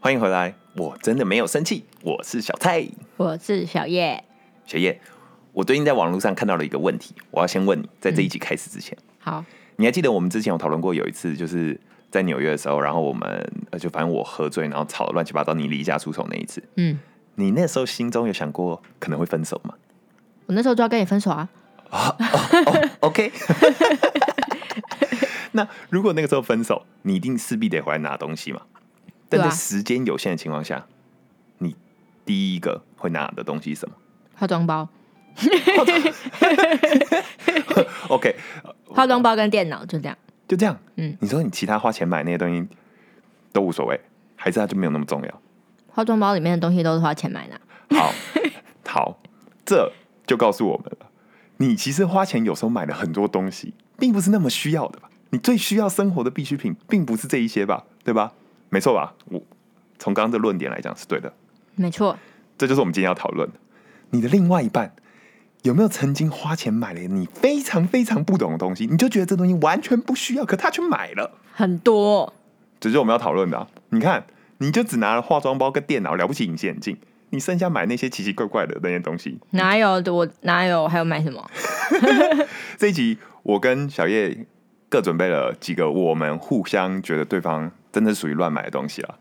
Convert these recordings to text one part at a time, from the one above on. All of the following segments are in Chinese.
欢迎回来，我真的没有生气，我是小蔡。我是小叶。小叶，我最近在网络上看到了一个问题，我要先问你，在这一集开始之前，好，你还记得我们之前有讨论过有一次，就是在纽约的时候，然后我们呃就反正我喝醉，然后吵得乱七八糟，你离家出走那一次，嗯，你那时候心中有想过可能会分手吗？我那时候就要跟你分手啊。哦，OK。那如果那个时候分手，你一定势必得回来拿东西嘛？但在时间有限的情况下，你第一个会拿的东西是什么化妆包，？OK，化妆包跟电脑就这样。就这样。嗯，你说你其他花钱买那些东西都无所谓，还是它就没有那么重要？化妆包里面的东西都是花钱买的。好，好，这就告诉我们了，你其实花钱有时候买了很多东西，并不是那么需要的吧？你最需要生活的必需品，并不是这一些吧？对吧？没错吧？我从刚刚的论点来讲是对的，没错，这就是我们今天要讨论的。你的另外一半有没有曾经花钱买了你非常非常不懂的东西，你就觉得这东西完全不需要，可他却买了？很多。这就是我们要讨论的啊、你看，你就只拿了化妆包跟电脑，了不起隐形眼镜，你剩下买那些奇奇怪怪的那些东西。哪有我哪有？还有买什么？这一集我跟小叶各准备了几个我们互相觉得对方真的属于乱买的东西了，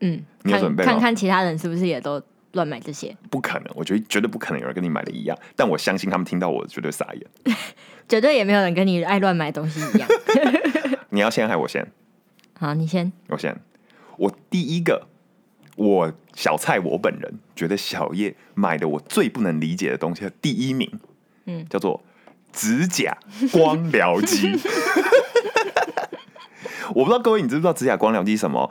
嗯，你有准备吗看看看其他人是不是也都乱买这些？不可能，我觉得绝对不可能有人跟你买的一样，但我相信他们听到我绝对傻眼。绝对也没有人跟你爱乱买东西一样。你要先还我先？好，你先。我先。我第一个，我小蔡我本人觉得小叶买的我最不能理解的东西的第一名，嗯叫做指甲光疗机。我不知道各位你知不知道指甲光疗机是什么？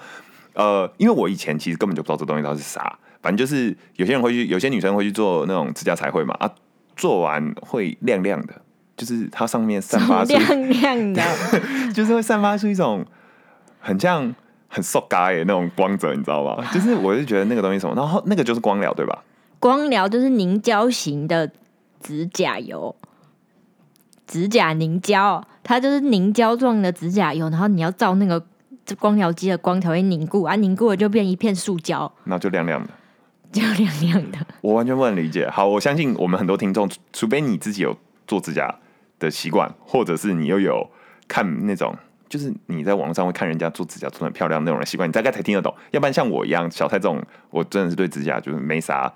呃，因为我以前其实根本就不知道这东西到底是啥，反正就是有些人会去，有些女生会去做那种指甲彩绘嘛，啊，做完会亮亮的，就是它上面散发出亮亮的，就是会散发出一种很像很瘦嘎的那种光泽，你知道吗？就是我就觉得那个东西什么，然后那个就是光疗，对吧？光疗就是凝胶型的指甲油，指甲凝胶，它就是凝胶状的指甲油，然后你要照那个光疗机的光条会凝固，啊，凝固了就变一片塑胶，那就亮亮的，就亮亮的。我完全不能理解。好，我相信我们很多听众，除除非你自己有做指甲的习惯，或者是你又有看那种。就是你在网上会看人家做指甲做的漂亮那种的习惯，你大概才听得懂。要不然像我一样小蔡这种，我真的是对指甲就是没啥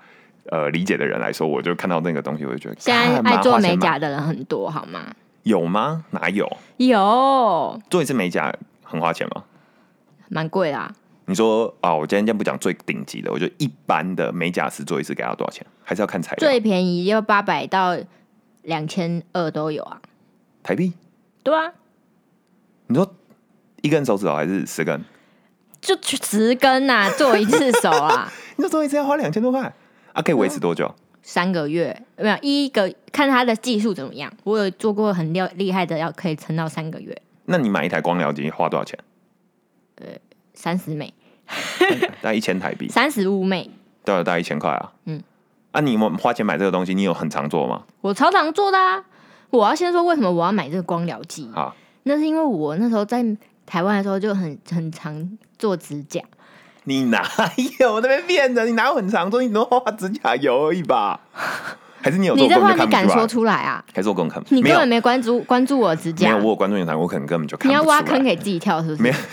呃理解的人来说，我就看到那个东西，我就觉得现在爱做美甲的人很多，好吗？有吗？哪有？有，做一次美甲很花钱吗？蛮贵啦，你说啊，我今天先不讲最顶级的，我觉得一般的美甲师做一次给他多少钱？还是要看材料。最便宜要八百到两千二都有啊。台币？对啊，你说一根手指头还是十根？就十根呐、做一次手啊，你说做一次要花两千多块啊？可以维持多久？三个月没有一个看他的技术怎么样。我有做过很厉厉害的，要可以撑到三个月，那你买一台光疗机花多少钱？三十美，大概一千台币，三十五美，对啊，大概一千块啊。嗯，啊，你们花钱买这个东西，你有很常做吗？我超常做的啊。我要先说为什么我要买这个光疗机，啊，那是因为我那时候在台湾的时候就很很常做指甲，你哪有那边骗人？你哪有很长？说？你都画指甲油而已吧？还是你有做？你这话你敢说出来？啊？还是我根本看不没有你根本没关注关注我指甲没有，，我有关注你的台，我可能根本就看你要不出来。挖坑给自己跳是不没是有？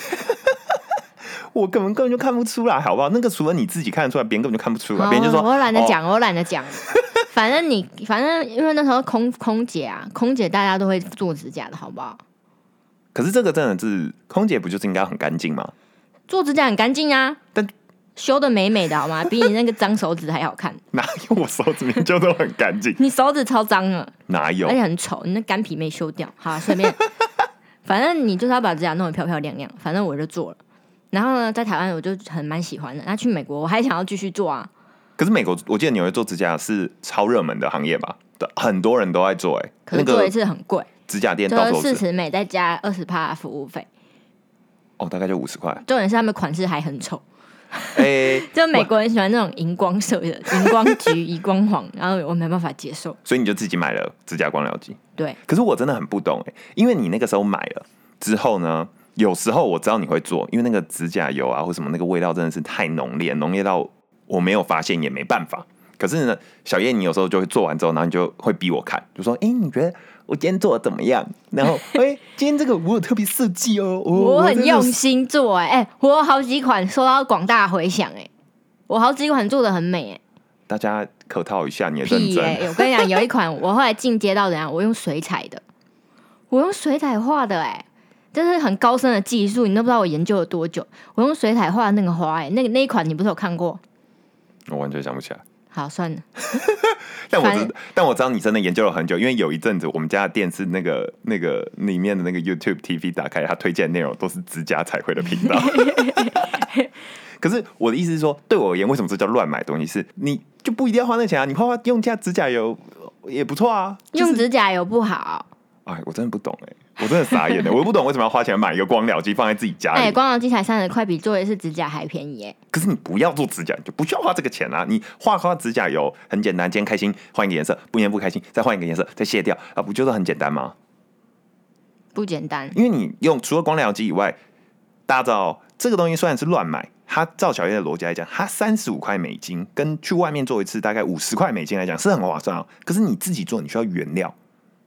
我根本根本就看不出来，好不好？那个除了你自己看得出来，别人根本就看不出来。好别人就说：“我我懒得哦讲，我懒得讲。反正你，反正因为那时候空空姐啊，空姐大家都会做指甲的好不好？可是这个真的是空姐不就是应该很干净吗？做指甲很干净啊，但修的美美的好吗？比你那个脏手指还好看。哪有我手指明就都很干净？你手指超脏了，哪有而？且很丑，你那干皮没修掉。好，随便，反正你就是要把指甲弄得漂漂亮亮。反正我就做了。然后呢，在台湾我就很蛮喜欢的。那去美国我还想要继续做啊。可是美国，我记得纽约做指甲是超热门的行业吧？对，很多人都在做、哎，那可是做一个次很贵，指甲店到处都是，四十美再加二十帕服务费。哦，大概就五十块。重点是他们款式还很丑，哎、就美国人喜欢那种荧光色的，荧光橘、荧光黄，然后我没办法接受。所以你就自己买了指甲光疗机。对，可是我真的很不懂哎、因为你那个时候买了之后呢，有时候我知道你会做，因为那个指甲油啊或什么那个味道真的是太浓烈，浓烈到我没有发现也没办法。可是呢，小叶你有时候就会做完之后，然后你就会逼我看，就说：“哎、你觉得我今天做的怎么样？”然后，哎、今天这个我有特别设计 哦，我很用心做哎、哎、我有好几款受到广大回响哎、我好几款做的很美哎、大家客套一下，你也认真。我跟你讲，有一款我后来进阶到怎样，我用水彩的，我用水彩画的哎、这是很高深的技术，你都不知道我研究了多久。我用水彩画那个花哎、那个那一款你不是有看过？我完全想不起来。好，算了，但我知但我知道你真的研究了很久，因为有一阵子我们家的电视那个那个里面的那个 YouTube TV 打开，它推荐的内容都是指甲彩绘的频道。可是我的意思是说，对我而言，为什么这叫乱买东西？是你就不一定要花那钱啊，你花花用下指甲油也不错啊。就是用指甲油不好。哎，我真的不懂哎、我真的傻眼了，我不懂为什么要花钱买一个光疗机放在自己家里。哎、光疗机才三十块，比做一次指甲还便宜哎、可是你不要做指甲，你就不需要花这个钱啊！你画画指甲油很简单，今天开心换一个颜色，不今天不开心再换一个颜色，再卸掉啊，不就是很简单吗？不简单。因为你用除了光疗机以外，大家知道这个东西虽然是乱买，它照小叶的逻辑来讲，它三十五块美金跟去外面做一次大概五十块美金来讲是很划算啊。可是你自己做，你需要原料，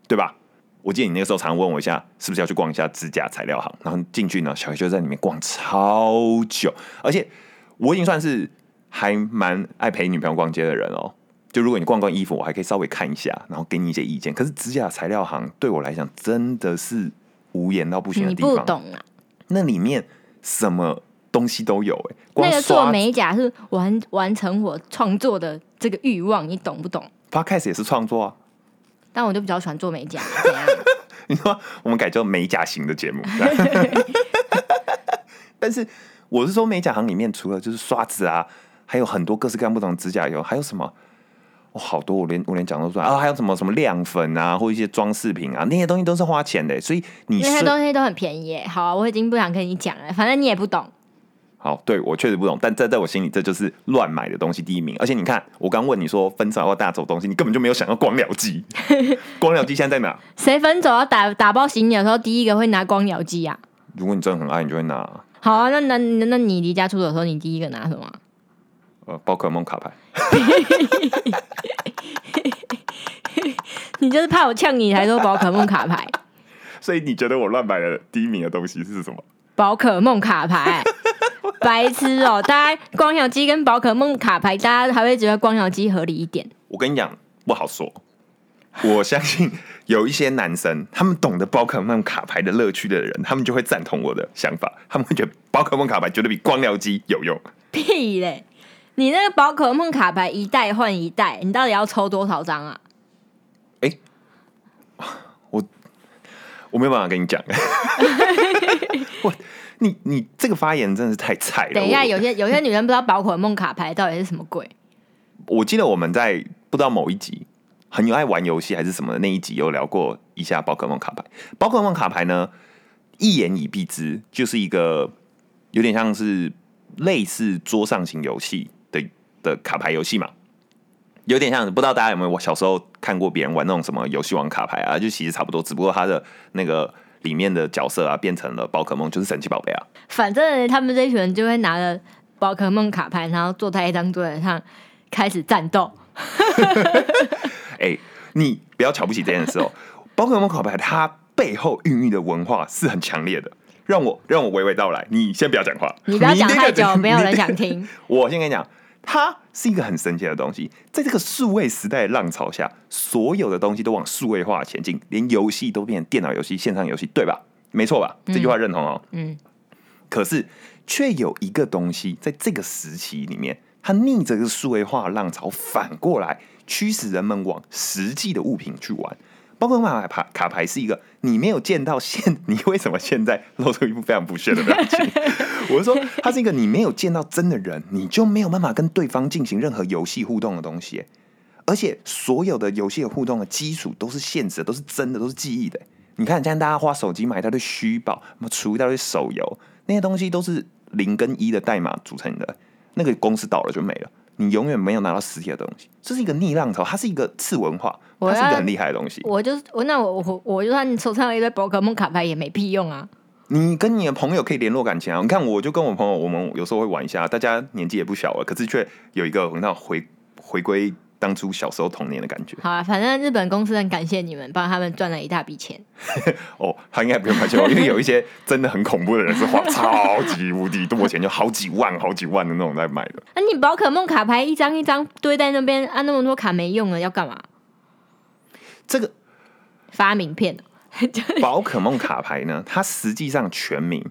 对吧？我记得你那个时候常问我一下，是不是要去逛一下指甲材料行？然后进去呢，小叶就在里面逛超久，而且我已经算是还蛮爱陪女朋友逛街的人哦。就如果你逛逛衣服，我还可以稍微看一下，然后给你一些意见。可是指甲材料行对我来讲真的是无言到不行的地方。不懂啊，那里面什么东西都有哎、光那个做美甲是完完成我创作的这个欲望，你懂不懂？podcast 也是创作啊。但我就比较喜欢做美甲，怎样？你说我们改做美甲型的节目，但是我是说美甲行里面除了就是刷子啊，还有很多各式各样不同的指甲油，还有什么？哦，好多我连我连讲都出来啊！还有什么什么亮粉啊，或一些装饰品啊，那些东西都是花钱的。所以你那些是东西都很便宜耶。好啊，我已经不想跟你讲了，反正你也不懂。好，对我确实不懂，但在在我心里，这就是乱买的东西第一名。而且你看，我刚问你说分手要大走东西，你根本就没有想到光疗机。光疗机现在在哪？谁分手要打打包行李的时候，第一个会拿光疗机啊？如果你真的很爱，你就会拿好啊，那那那那你离家出走的时候，你第一个拿什么？呃宝可梦卡牌。你就是怕我呛你才说宝可梦卡牌，所以你觉得我乱买的第一名的东西是什么？宝可梦卡牌，白痴哦！大家光疗机跟宝可梦卡牌，大家还会觉得光疗机合理一点。我跟你讲，不好说。我相信有一些男生，他们懂得宝可梦卡牌的乐趣的人，他们就会赞同我的想法。他们会觉得宝可梦卡牌绝对比光疗机有用。屁嘞！你那个宝可梦卡牌一代换一代，你到底要抽多少张啊？我没有办法跟你讲。我你你这个发言真的是太菜了。等一下，有些有些女人不知道宝可梦卡牌到底是什么鬼。我记得我们在不知道某一集很有爱玩游戏还是什么的那一集有聊过一下宝可梦卡牌。宝可梦卡牌呢，一言以蔽之，就是一个有点像是类似桌上型游戏的的卡牌游戏嘛。有点像，不知道大家有没有我小时候看过别人玩那种什么游戏王卡牌啊，就其实差不多，只不过它的那个里面的角色啊变成了宝可梦，就是神奇宝贝啊。反正他们这一群人就会拿着宝可梦卡牌，然后坐在一张桌子上开始战斗。哎、你不要瞧不起这件事哦。宝可梦卡牌它背后孕育的文化是很强烈的，让我让我娓娓道来。你先不要讲话，你不要讲太久，没有人想听。我先跟你讲，它是一个很神奇的东西，在这个数位时代的浪潮下，所有的东西都往数位化前进，连游戏都变成电脑游戏、线上游戏，对吧？没错吧？这句话认同哦。嗯，可是却有一个东西，在这个时期里面，它逆着这个数位化的浪潮，反过来驱使人们往实际的物品去玩。包括卡牌卡牌是一个你没有见到现，你为什么现在露出一副非常不屑的表情？我是说，它是一个你没有见到真的人，你就没有办法跟对方进行任何游戏互动的东西。而且所有的游戏互动的基础都是现实，都是真的，都是记忆的。你看，现在大家花手机买一大堆虚宝，什么出一大堆手游，那些东西都是零跟一的代码组成的。那个公司倒了就没了，你永远没有拿到实体的东西。这是一个逆浪潮，它是一个次文化，它是一个很厉害的东西。我就我那我我我就算手上有一堆宝可梦卡牌也没屁用啊。你跟你的朋友可以联络感情啊。你看，我就跟我朋友，我们有时候会玩一下，大家年纪也不小了，可是却有一个那回回归当初小时候童年的感觉。好啊，反正日本公司很感谢你们，帮他们赚了一大笔钱。哦，他应该不用感谢我，因为有一些真的很恐怖的人是花超级无敌多钱，就好几万、好几万的那种在买的。啊，你宝可梦卡牌一张一张堆在那边，啊，那么多卡没用了，要干嘛？这个发名片 哦宝可梦卡牌呢，它实际上全名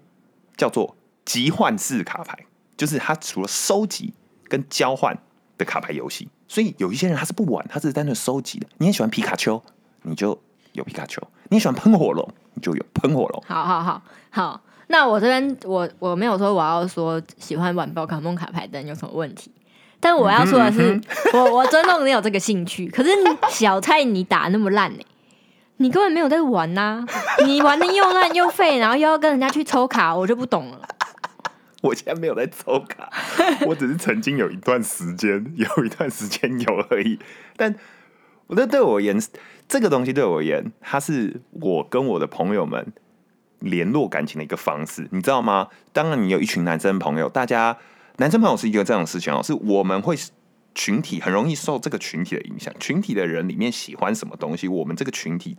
叫做集换式卡牌，就是它除了收集跟交换的卡牌游戏。所以有一些人他是不玩，他只是单纯收集的。你也喜欢皮卡丘，你就有皮卡丘；你也喜欢喷火龙，你就有喷火龙。好好好好，那我这边我我没有说我要说喜欢玩宝可梦卡牌的人有什么问题，但我要说的是，我我尊重你有这个兴趣，可是你小菜你打那么烂呢、你根本没有在玩呐、你玩的又烂又废，然后又要跟人家去抽卡，我就不懂了。我现在没有在抽卡，我只是曾经有一段时间，有一段时间有而已。但我觉得对我而言，这个东西对我而言，它是我跟我的朋友们联络感情的一个方式，你知道吗？当然，你有一群男生朋友，大家男生朋友是一个这样的事情哦，是我们会群体很容易受这个群体的影响，群体的人里面喜欢什么东西，我们这个群体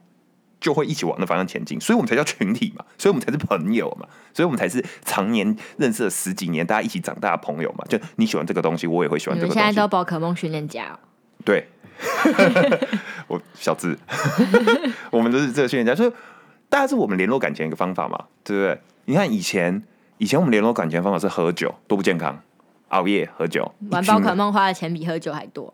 就会一起往那方向前进，所以我们才叫群体嘛，所以我们才是朋友嘛，所以我们才是常年认识了十几年，大家一起长大的朋友嘛。就你喜欢这个东西，我也会喜欢你这个东西。们现在都宝可梦训练家哦、对，我小智，我们都是这个训练家，所以大家是我们联络感情的一个方法嘛，对不对？你看以前，以前我们联络感情的方法是喝酒，多不健康，熬夜喝酒，玩宝可梦花的钱比喝酒还多。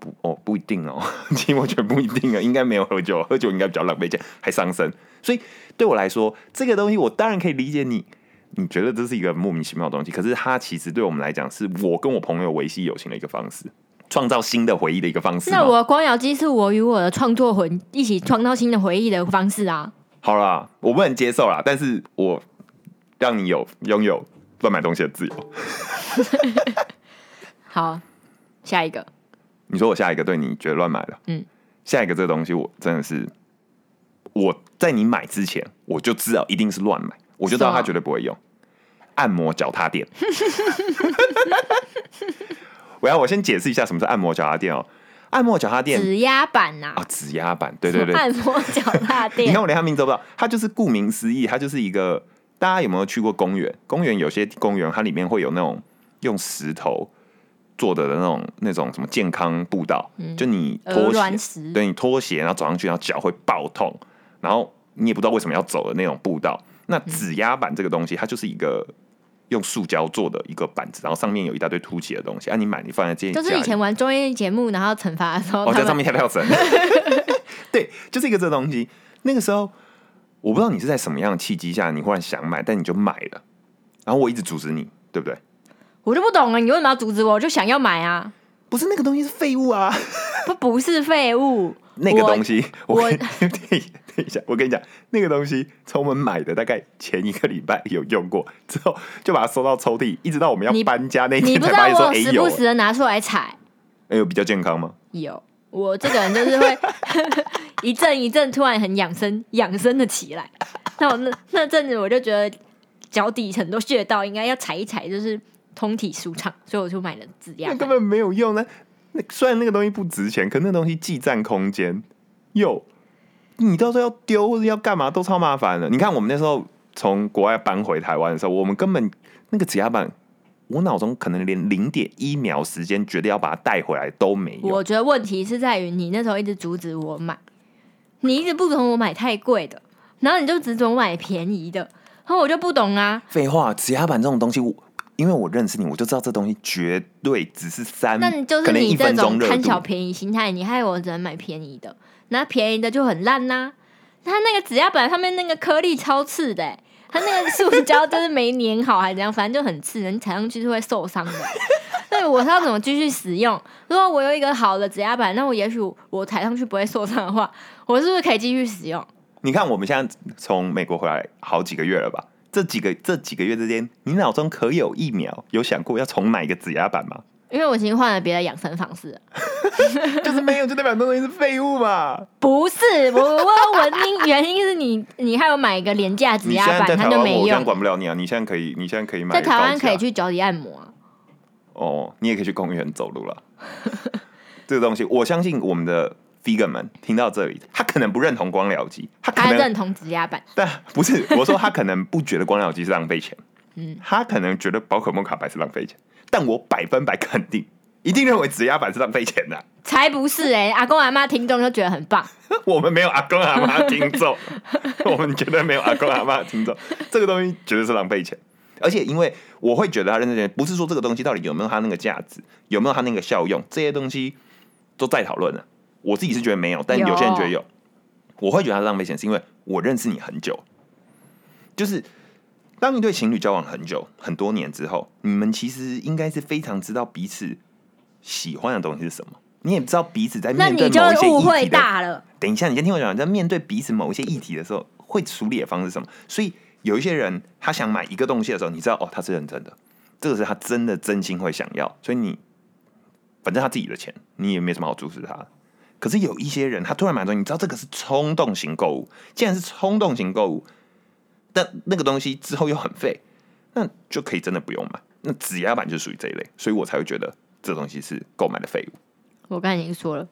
不哦，不一定哦，其实我觉得不一定啊，应该没有喝酒，喝酒应该比较浪费钱，还伤身。所以对我来说，这个东西我当然可以理解你，你觉得这是一个莫名其妙的东西，可是它其实对我们来讲，是我跟我朋友维系友情的一个方式，创造新的回忆的一个方式。那我的光耀机是我与我的创作魂一起创造新的回忆的方式啊。好啦，我不能接受啦，但是我让你有拥有乱买东西的自由。好，下一个，你说我下一个对你觉得乱买了，嗯，下一个这个东西我真的是我在你买之前我就知道一定是乱买，我就知道它什么绝对不会用。按摩脚踏垫，我要我先解释一下什么是按摩脚踏垫哦。按摩脚踏垫指压板呐、啊，指压板，对对对，按摩脚踏 垫你看。我连他名字都不知道，它就是顾名思义，它就是一个大家有没有去过公园？公园有些公园它里面会有那种用石头做的那种那种什么健康步道，就你鹅拖鞋，对你拖鞋然后走上去，然后脚会爆痛，然后你也不知道为什么要走的那种步道。那指压板这个东西，它就是一个。用塑胶做的一个板子，然后上面有一大堆凸起的东西。啊，你买你放在这，就是以前玩综艺节目，然后惩罚的时候，哦，在上面跳跳绳。对，就是一个这个东西。那个时候，我不知道你是在什么样的契机下，你忽然想买，但你就买了。然后我一直阻止你，对不对？我就不懂了，你为什么要阻止我？我就想要买啊！不是那个东西是废物啊，不不是废物，那个东西，我 等一下，我跟你讲，那个东西从我们买的大概前一个礼拜有用过，之后就把它收到抽屉，一直到我们要搬家那你不知天才发现说，道我哎有时不时的拿出来踩。哎有比较健康吗？有，我这个人就是会 一阵一阵突然很养生，养生的起来。那我那那阵子我就觉得脚底很多穴道应该要踩一踩，就是通体舒畅，所以我就买了指压。那根本没有用。呢那虽然那个东西不值钱，可那东西既占空间，又你到时候要丢或者要干嘛都超麻烦的。你看我们那时候从国外搬回台湾的时候，我们根本那个指压板，我脑中可能连零点一秒时间决定要把它带回来都没有。我觉得问题是在于你那时候一直阻止我买，你一直不准我买太贵的，然后你就只准我买便宜的，然后我就不懂啊。废话，指压板这种东西，我因为我认识你，我就知道这东西绝对只是三，那你就是你这种贪小。便宜心态，你害我只能买便宜的，那便宜的就很烂呐、它那个指压板上面那个颗粒超刺的、欸，它那个塑胶就是没粘好还是怎样，反正就很刺，你踩上去是会受伤的。那我是要怎么继续使用？如果我有一个好的指压板，那我也许我踩上去不会受伤的话，我是不是可以继续使用？你看我们现在从美国回来好几个月了吧？这几个这几个月之间，你脑中可有一秒有想过要重买一个指压板吗？因为我已经换了别的养生方式了。就是没有，就代表那东西是废物嘛。不是，我我原因原因是你你还有买一个廉价指压板，它就没用。管不了你啊！你现在可以，你现在可以买在台湾可以去脚底按摩啊。哦，你也可以去公园走路了。这个东西，我相信我们的 vegan 们听到这里，他可能不认同光疗机，他可能他认同指压板，但不是我说他可能不觉得光疗机是浪费钱，嗯他可能觉得宝可梦卡牌是浪费钱，但我百分百肯定，一定认为指压板是浪费钱的。才不是哎、阿公阿妈听众就觉得很棒。我们没有阿公阿妈听众，我们绝对没有阿公阿妈听众，这个东西绝对是浪费钱。而且，因为我会觉得他认真钱，不是说这个东西到底有没有它那个价值，有没有它那个效用，这些东西都在讨论了。我自己是觉得没有，但有些人觉得有。我会觉得他浪费钱，是因为我认识你很久，就是当一对情侣交往很久很多年之后，你们其实应该是非常知道彼此喜欢的东西是什么，你也知道彼此在那面对某一些误会议题的大了。等一下，你先听我讲，在面对彼此某一些议题的时候，会处理的方式是什么？所以有一些人他想买一个东西的时候，你知道哦，他是认真的，这个是他真的真心会想要，所以你反正他自己的钱，你也没什么好阻止他的。可是有一些人，他突然买东西，你知道这个是冲动型购物，既然是冲动型购物，但那个东西之后又很废，那就可以真的不用买。那指压板就属于这一类，所以我才会觉得这东西是购买的废物。我刚才已经说了，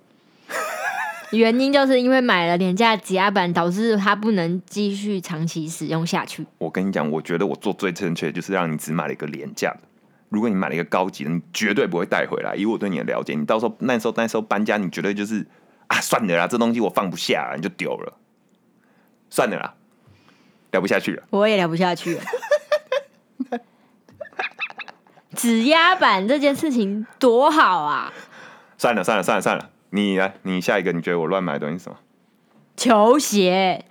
原因就是因为买了廉价指压板，导致它不能继续长期使用下去。我跟你讲，我觉得我做最正确的就是让你只买了一个廉价的。如果你买了一个高级的，你绝对不会带回来。以我对你的了解，你到时候那时候那时候搬家，你绝对就是啊，算了啦，这东西我放不下，你就丢了，算了啦，聊不下去了。我也聊不下去了。指压板这件事情多好啊！算了算了算了算了，你来，你下一个，你觉得我乱买的东西是什么？球鞋，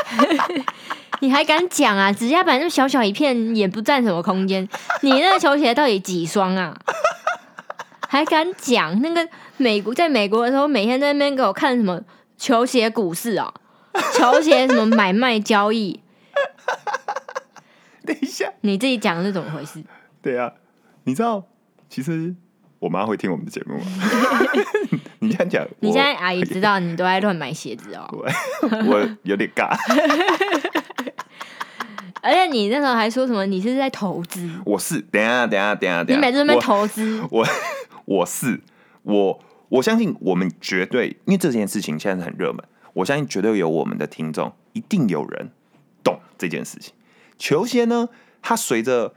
你还敢讲啊？指甲板那么小小一片，也不占什么空间。你那个球鞋到底几双啊？还敢讲？那个美国在美国的时候，每天在那边给我看什么球鞋股市啊，球鞋什么买卖交易，等一下，你自己讲是怎么回事？对啊，你知道，其实我妈会听我们的节目吗？你这样讲，你现在阿姨知道你都在乱买鞋子哦，我 有点尬。而且你那时候还说什么你是在投资，我是，等一下等一下等一下等下，你每次都投资，我我是我我相信我们绝对，因为这件事情现在是很热门，我相信绝对有我们的听众，一定有人懂这件事情。球鞋呢，它随着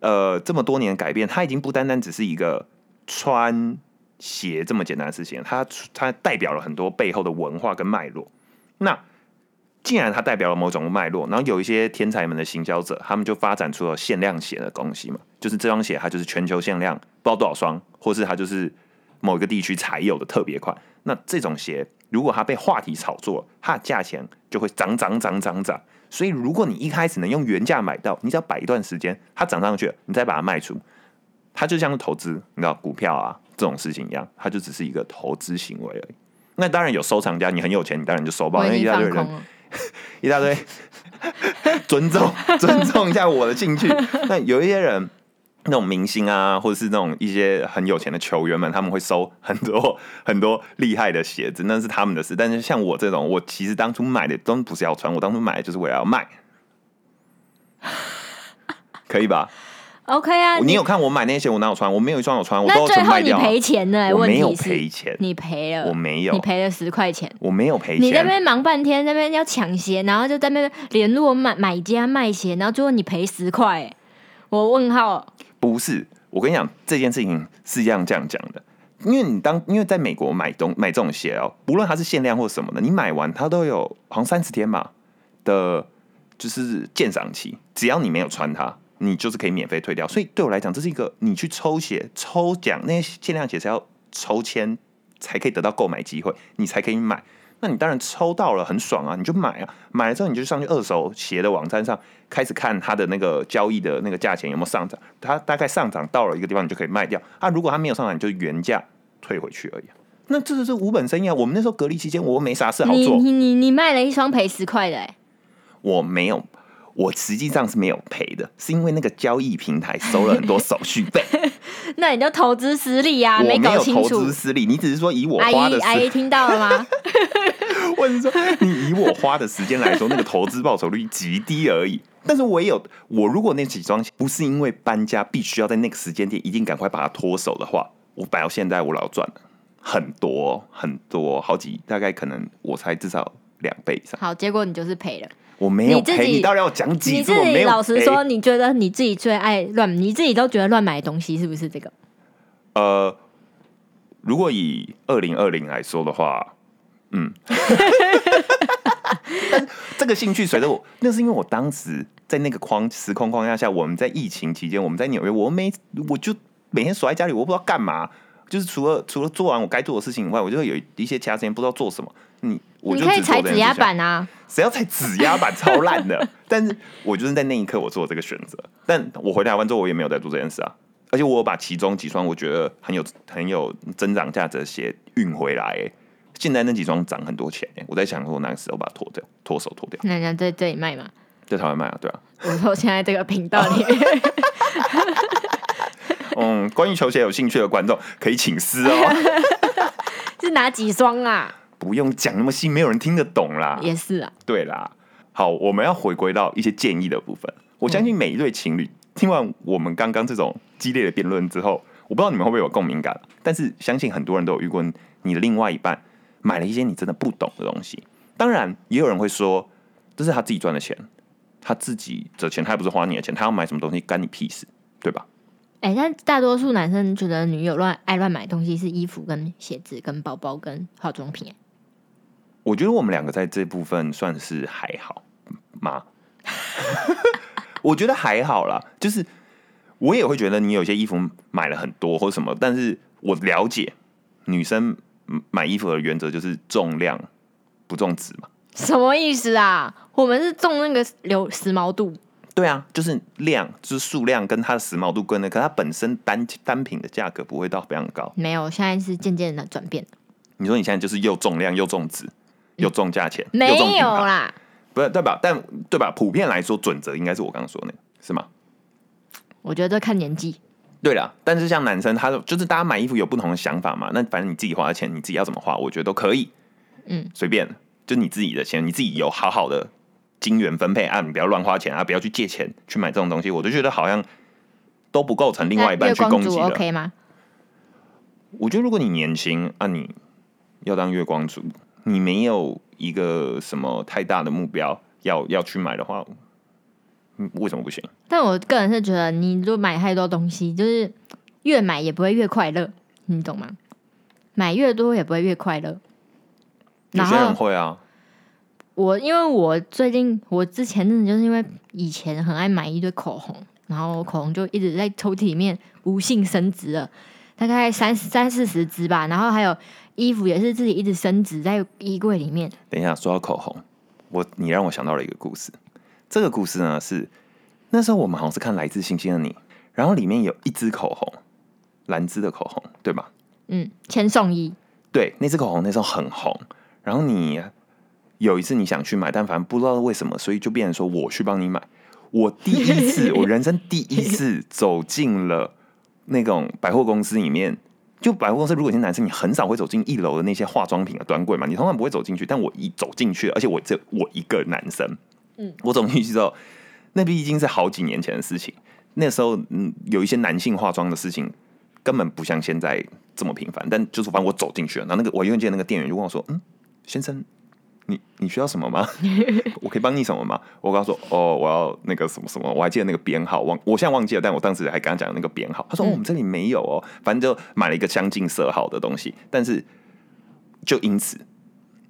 呃这么多年的改变，它已经不单单只是一个穿鞋这么简单的事情，它它代表了很多背后的文化跟脉络。那既然它代表了某种脉络，然后有一些天才们的行销者，他们就发展出了限量鞋的东西嘛，就是这双鞋它就是全球限量，不知道多少双，或是它就是某一个地区才有的特别款。那这种鞋如果它被话题炒作，它的价钱就会涨涨涨涨涨。所以如果你一开始能用原价买到，你只要摆一段时间，它涨上去了，你再把它卖出，它就像投资，你知道股票啊这种事情一样，它就只是一个投资行为而已。那当然有收藏家，你很有钱，你当然就收爆，因为一大堆人。一大堆，尊重 尊重一下我的兴趣。那有一些人，那种明星啊，或者是那种一些很有钱的球员们，他们会收很多很多厉害的鞋子，那是他们的事。但是像我这种，我其实当初买的都不是要穿，我当初买的就是为了要卖，可以吧？OK 啊，你有看我买那些鞋，我哪有穿？我没有一双有穿，我都要那最后你全卖掉啊。赔钱呢、我没有赔钱，你赔了，我没有你赔了十块钱。我没有赔钱你那。边忙半天，那边要抢鞋，然后就在那边联络买买家卖鞋，然后最后你赔十块、欸我问号，不是，我跟你讲，这件事情是这样这样讲的。因为你当因为在美国买东买这种鞋哦，不论它是限量或什么的，你买完它都有好像三十天吧的，就是鉴赏期，只要你没有穿它，你就是可以免费退掉。所以对我来讲，这是一个你去抽鞋抽奖，那些限量鞋是要抽签才可以得到购买机会，你才可以买。那你当然抽到了，很爽啊，你就买啊！买了之后你就上去二手鞋的网站上开始看它的那个交易的那个价钱有没有上涨，它大概上涨到了一个地方，你就可以卖掉。啊，如果它没有上涨，你就原价退回去而已啊、那这就是无本生意啊！我们那时候隔离期间，我没啥事好做，你你你你卖了一双赔十块的、欸，我没有，我实际上是没有赔的，是因为那个交易平台收了很多手续费。那你就投资失利啊，我没搞清楚资。失利，你只是说以我阿花的姨，阿姨，听到了吗？或者是说你以我花的时间来说，那个投资报酬率极低而已。但是我也有，我如果那几双不是因为搬家必须要在那个时间点一定赶快把它脱手的话，我摆到现在我老赚了很多很多，好几大概可能我才至少两倍以上。好，结果你就是赔了。我没有你自己，你到底要讲几次？你自己我没有老实说，你觉得你自己最爱乱，你自己都觉得乱买东西是不是这个？呃，如果以二零二零来说的话，嗯，这个兴趣随着我，那是因为我当时在那个框时空框架下，我们在疫情期间，我们在纽约，我没我就每天锁在家里，我不知道干嘛，就是除了除了做完我该做的事情以外，我就会有一些其他时间不知道做什么。你我你可以踩指压板啊，谁要踩指压板超烂的？但是我就是在那一刻我做这个选择，但我回台湾之后我也没有再做这件事啊。而且我有把其中几双我觉得很有很有增长价值的鞋运回来、欸，现在那几双涨很多钱、欸，我在想说我哪个时候把它脱掉，脱手脱掉，那人家在这里卖嘛。在台湾卖啊，对啊。我说现在这个频道里面，嗯，关于球鞋有兴趣的观众可以请私哦，是哪几双啊？不用讲那么细，没有人听得懂啦。也是啊，对啦，好，我们要回归到一些建议的部分。我相信每一对情侣、听完我们刚刚这种激烈的辩论之后，我不知道你们会不会有共鸣感，但是相信很多人都有遇过你的另外一半买了一些你真的不懂的东西。当然，也有人会说这是他自己赚的钱，他自己的钱，他也不是花你的钱，他要买什么东西干你屁事，对吧？哎、但大多数男生觉得女友乱爱乱买东西是衣服、跟鞋子、跟包包、跟化妆品、欸我觉得我们两个在这部分算是还好吗？我觉得还好啦，就是我也会觉得你有些衣服买了很多或什么，但是我了解女生嗯买衣服的原则就是重量不重质嘛。什么意思啊？我们是重那个流时髦度，对啊，就是量，就是数量跟它的时髦度跟的，可它本身单单品的价格不会到非常高。没有，现在是渐渐的转变，你说你现在就是又重量又重质又重价钱，又没有啦。不是对吧？但对吧？普遍来说，准则应该是我刚刚说的那个，是吗？我觉得看年纪，对了，但是像男生，他就是大家买衣服有不同的想法嘛。那反正你自己花的钱，你自己要怎么花，我觉得都可以，嗯，随便，就你自己的钱，你自己有好好的金源分配啊，你不要乱花钱啊，不要去借钱去买这种东西，我就觉得好像都不构成另外一半去攻击的。OK 吗？我觉得如果你年轻啊，你要当月光族，你没有一个什么太大的目标要要去买的话，嗯，为什么不行？但我个人是觉得，你如果买太多东西，就是越买也不会越快乐，你懂吗？买越多也不会越快乐。然有些人后会啊，我因为我最近我之前真的就是因为以前很爱买一堆口红，然后口红就一直在抽屉里面无性升值了，大概三三四十支吧。然后还有衣服也是自己一直升值在衣柜里面。等一下，说到口红，我你让我想到了一个故事。这个故事呢是那时候我们好像是看《来自星星的你》，然后里面有一支口红，兰芝的口红，对吧？嗯，千颂伊，对，那支口红那时候很红。然后你有一次你想去买，但反正不知道为什么，所以就变成说我去帮你买。我第一次，我人生第一次走进了那种百货公司里面。就百货公司，如果你是男生，你很少会走进一楼的那些化妆品的专柜嘛，你通常不会走进去。但我一走进去，而且我这我一个男生，嗯，我走进去之后，那毕竟是好几年前的事情。那时候，嗯，有一些男性化妆的事情根本不像现在这么频繁。但就是反正我走进去了，然后那个我永远记得那个店员就问我说：“嗯，先生，你你需要什么吗？我可以帮你什么吗？”我跟他说：“哦，我要那个什么什么，我还记得那个编号，忘我现在忘记了，但我当时还跟他讲那个编号。他说：“哦，我们这里没有哦，反正就买了一个相近色号的东西。”但是就因此。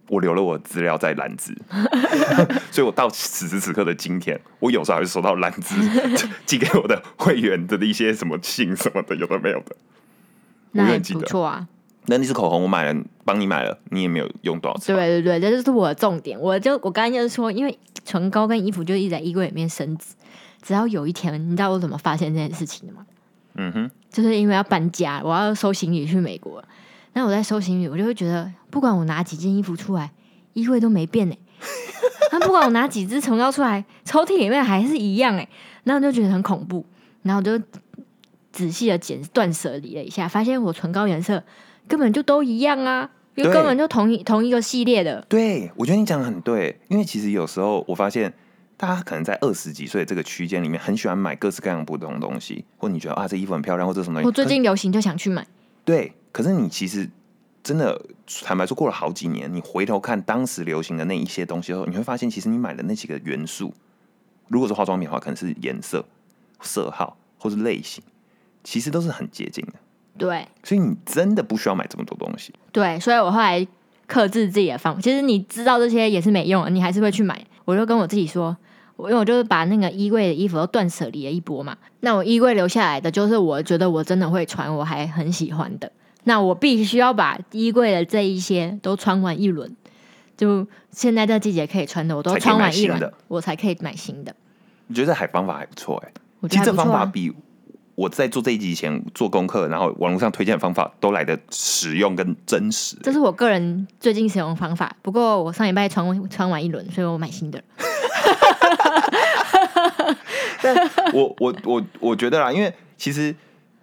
我留了我的资料在兰芝，所以我到此时此刻的今天，我有时候还会收到兰芝 寄给我的会员的一些什么信什么的，有的没有的。永远记得不错啊。那那支口红我买了，帮你买了，你也没有用多少次吧。对对对，这就是我的重点。我就我刚才就是说，因为唇膏跟衣服就一直在衣柜里面升值，直到有一天，你知道我怎么发现这件事情的吗？嗯哼，就是因为要搬家，我要收行李去美国。那我在收行李，我就会觉得，不管我拿几件衣服出来，衣柜都没变呢、那不管我拿几支唇膏出来，抽屉里面还是一样哎，然后就觉得很恐怖，然后我就仔细的剪断舍离了一下，发现我唇膏颜色根本就都一样啊，因为根本就同一同一个系列的。对，我觉得你讲的很对，因为其实有时候我发现，大家可能在二十几岁这个区间里面，很喜欢买各式各样不同的东西，或你觉得啊这衣服很漂亮，或者什么东西。我最近流行就想去买，对，可是你其实真的坦白说，过了好几年，你回头看当时流行的那一些东西后，你会发现，其实你买的那几个元素，如果是化妆品的话，可能是颜色、色号或是类型，其实都是很接近的。对所以你真的不需要买这么多东西。对，所以我后来克制自己的方法。其实你知道这些也是没用的，你还是会去买。我就跟我自己说，我因为我就是把那个衣柜的衣服都断舍离了一波嘛。那我衣柜留下来的就是我觉得我真的会穿，我还很喜欢的。那我必须要把衣柜的这一些都穿完一轮，就现在这季节可以穿的，我都穿完一轮我才可以买新的。你觉得这海方法还不错哎、我觉得还不错啊。方法比我在做这一集前做功课，然后网络上推荐的方法都来的实用跟真实。这是我个人最近使用的方法。不过我上礼拜穿穿完一轮，所以我买新的了。我我我我觉得啦，因为其实，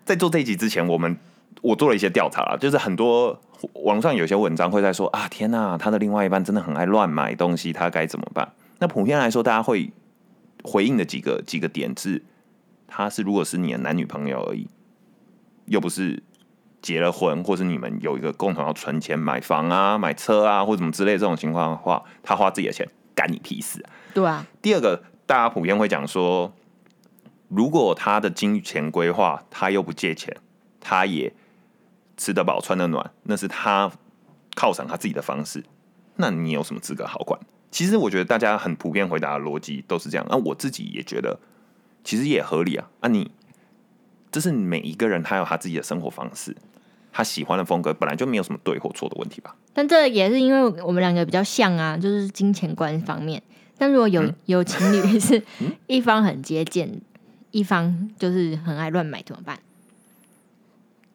在做这一集之前，我们我做了一些调查啦，就是很多网络上有些文章会在说啊，天呐，他的另外一半真的很爱乱买东西，他该怎么办？那普遍来说，大家会回应的几个几个点是，他是如果是你的男女朋友而已，又不是结了婚，或是你们有一个共同要存钱买房啊、买车啊，或什么之类这种情况的话，他花自己的钱，干你屁事啊！对啊，第二个，大家普遍会讲说，如果他的金钱规划，他又不借钱，他也吃得饱穿得暖，那是他犒赏他自己的方式。那你有什么资格好管？其实我觉得大家很普遍回答的逻辑都是这样。那、我自己也觉得，其实也合理啊。啊你，这是每一个人他有他自己的生活方式，他喜欢的风格本来就没有什么对或错的问题吧。但这也是因为我们两个比较像啊，就是金钱观方面。但如果有、嗯有情侣是 一方很节俭，一方就是很爱乱买，怎么办？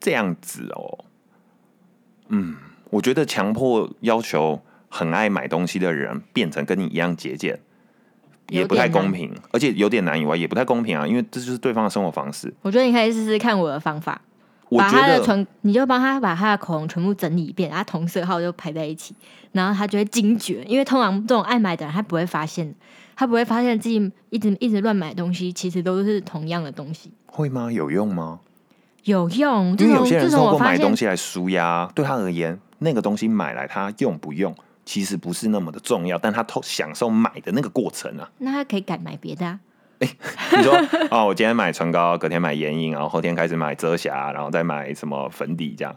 这样子哦，嗯，我觉得强迫要求很爱买东西的人变成跟你一样节俭，也不太公平，而且有点难以外，也不太公平啊，因为这就是对方的生活方式。我觉得你可以试试看我的方法，我觉把他的得唇，你就帮他把他的口红全部整理一遍，然后同色号就排在一起，然后他就会惊觉，因为通常这种爱买的人他不会发现，他不会发现自己一直一直乱买东西，其实都是同样的东西，会吗？有用吗？有用。因为有些人通过我，买东西来舒压，对他而言，那个东西买来他用不用，其实不是那么的重要，但他透享受买的那个过程啊。那他可以改买别的啊。你说哦，我今天买唇膏，隔天买眼影，然后后天开始买遮瑕，然后再买什么粉底这样。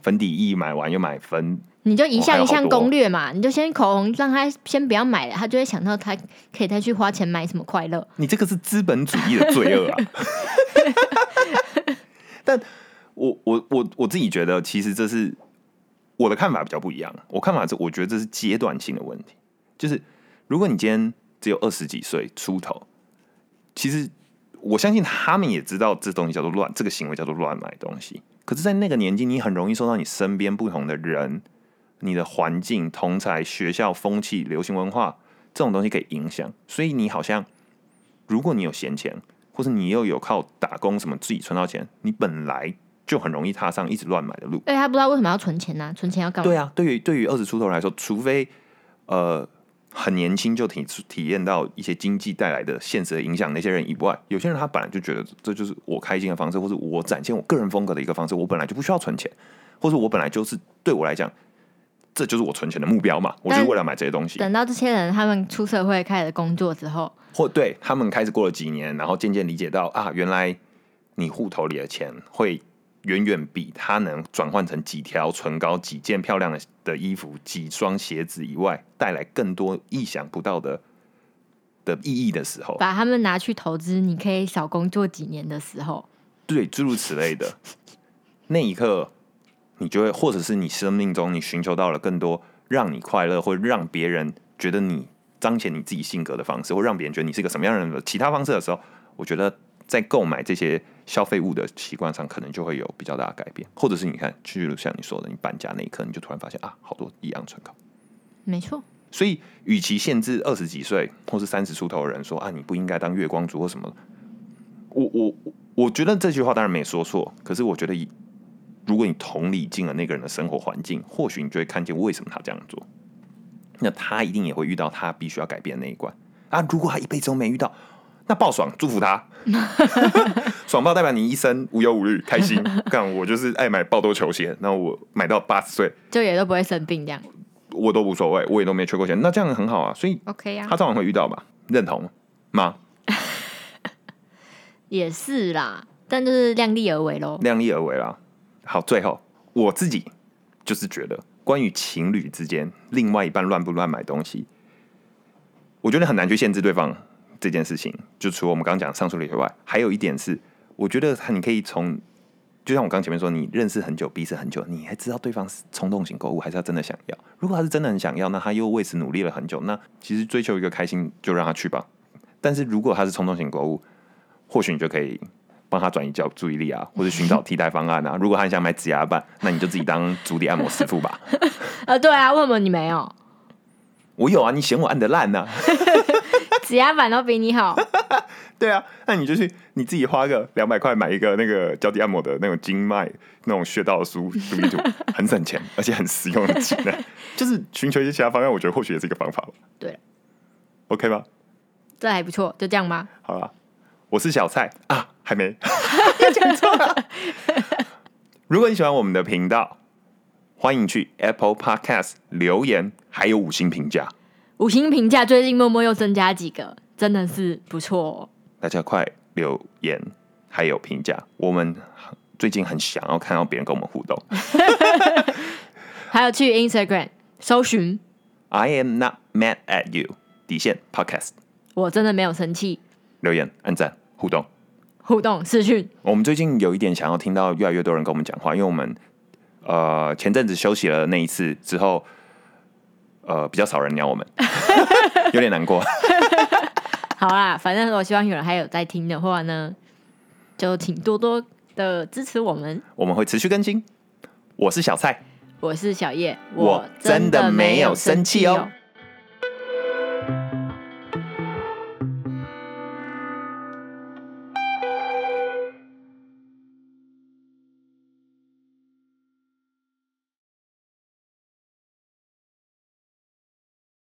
粉底液买完又买粉，你就一项一项攻略嘛，你就先口红让他先不要买了，他就会想到他可以再去花钱买什么快乐。你这个是资本主义的罪恶啊！但我我我我自己觉得，其实这是我的看法比较不一样。我看法是，我觉得这是阶段性的问题。就是如果你今天只有二十几岁出头，其实我相信他们也知道这东西叫做乱，这个行为叫做乱买东西。可是，在那个年纪，你很容易受到你身边不同的人、你的环境、同才、学校风气、流行文化这种东西给影响，所以你好像，如果你有闲钱，或者你又有靠打工什么自己存到钱，你本来就很容易踏上一直乱买的路。而且他不知道为什么要存钱呢、存钱要干嘛？对啊，对于对于二十出头来说，除非呃很年轻就体体验到一些经济带来的现实的影响，那些人以外，有些人他本来就觉得这就是我开心的方式，或者我展现我个人风格的一个方式，我本来就不需要存钱，或者我本来就是对我来讲，这就是我存钱的目标嘛，我就是为了买这些东西。等到这些人他们出社会开始工作之后，或对他们开始过了几年，然后渐渐理解到啊，原来你户头里的钱会远远比它能转换成几条唇膏、几件漂亮的的衣服、几双鞋子以外，带来更多意想不到的的意义的时候，把他们拿去投资，你可以少工作几年的时候，对诸如此类的，那一刻，你就会，或者是你生命中你寻求到了更多让你快乐，或让别人觉得你彰显你自己性格的方式，或让别人觉得你是一个什么样的其他方式的时候，我觉得在购买这些消费物的习惯上，可能就会有比较大的改变，或者是你看，就如像你说的，你搬家那一刻，你就突然发现啊，好多一样唇膏。没错。所以，与其限制二十几岁或是三十出头的人说啊，你不应该当月光族或什么，我我我觉得这句话当然没说错，可是我觉得以如果你同理进了那个人的生活环境，或许你就会看见为什么他这样做。那他一定也会遇到他必须要改变的那一关啊！如果他一辈子都没遇到，那爆爽，祝福他，爽爆代表你一生无忧无虑，开心。干我就是爱买爆多球鞋，那我买到八十岁就也都不会生病这样。我都无所谓，我也都没缺过钱，那这样很好啊。所以 OK 啊，他早晚会遇到吧？认同吗？也是啦，但就是量力而为喽。量力而为啦。好，最后我自己就是觉得，关于情侣之间另外一半乱不乱买东西，我觉得很难去限制对方这件事情。就除了我们刚刚讲上述理以外，还有一点是，我觉得你可以从。就像我刚前面说，你认识很久，彼此很久，你还知道对方是冲动型购物，还是他真的想要？如果他是真的很想要，那他又为此努力了很久，那其实追求一个开心，就让他去吧。但是如果他是冲动型购物，或许你就可以帮他转移焦注意力啊，或者寻找替代方案啊。如果他想买指压板，那你就自己当足底按摩师傅吧。呃，对啊，为什么你没有？我有啊，你嫌我按的烂呢？指压板都比你好。对啊，那你就去你自己花个两百块买一个那个脚底按摩的那种经脉那种穴道书读一读，很省钱，而且很实用的技能。就是寻求一些其他方案，我觉得或许也是一个方法对，OK 吗？这还不错，就这样吗？好了，我是小蔡啊，还没 讲错了。如果你喜欢我们的频道，欢迎去 Apple Podcast 留言，还有五星评价。五星评价最近默默又增加几个，真的是不错。大家快留言，还有评价，我们最近很想要看到别人跟我们互动。还有去 Instagram 搜寻 I am not mad at you 底线 Podcast，我真的没有生气。留言、按赞、互动、互动视讯。我们最近有一点想要听到越来越多人跟我们讲话，因为我们呃前阵子休息了那一次之后，呃比较少人鸟我们，有点难过。好啦，反正我希望有人还有在听的话呢，就请多多的支持我们。我们会持续更新。我是小蔡，我是小叶，我真的没有生气哦。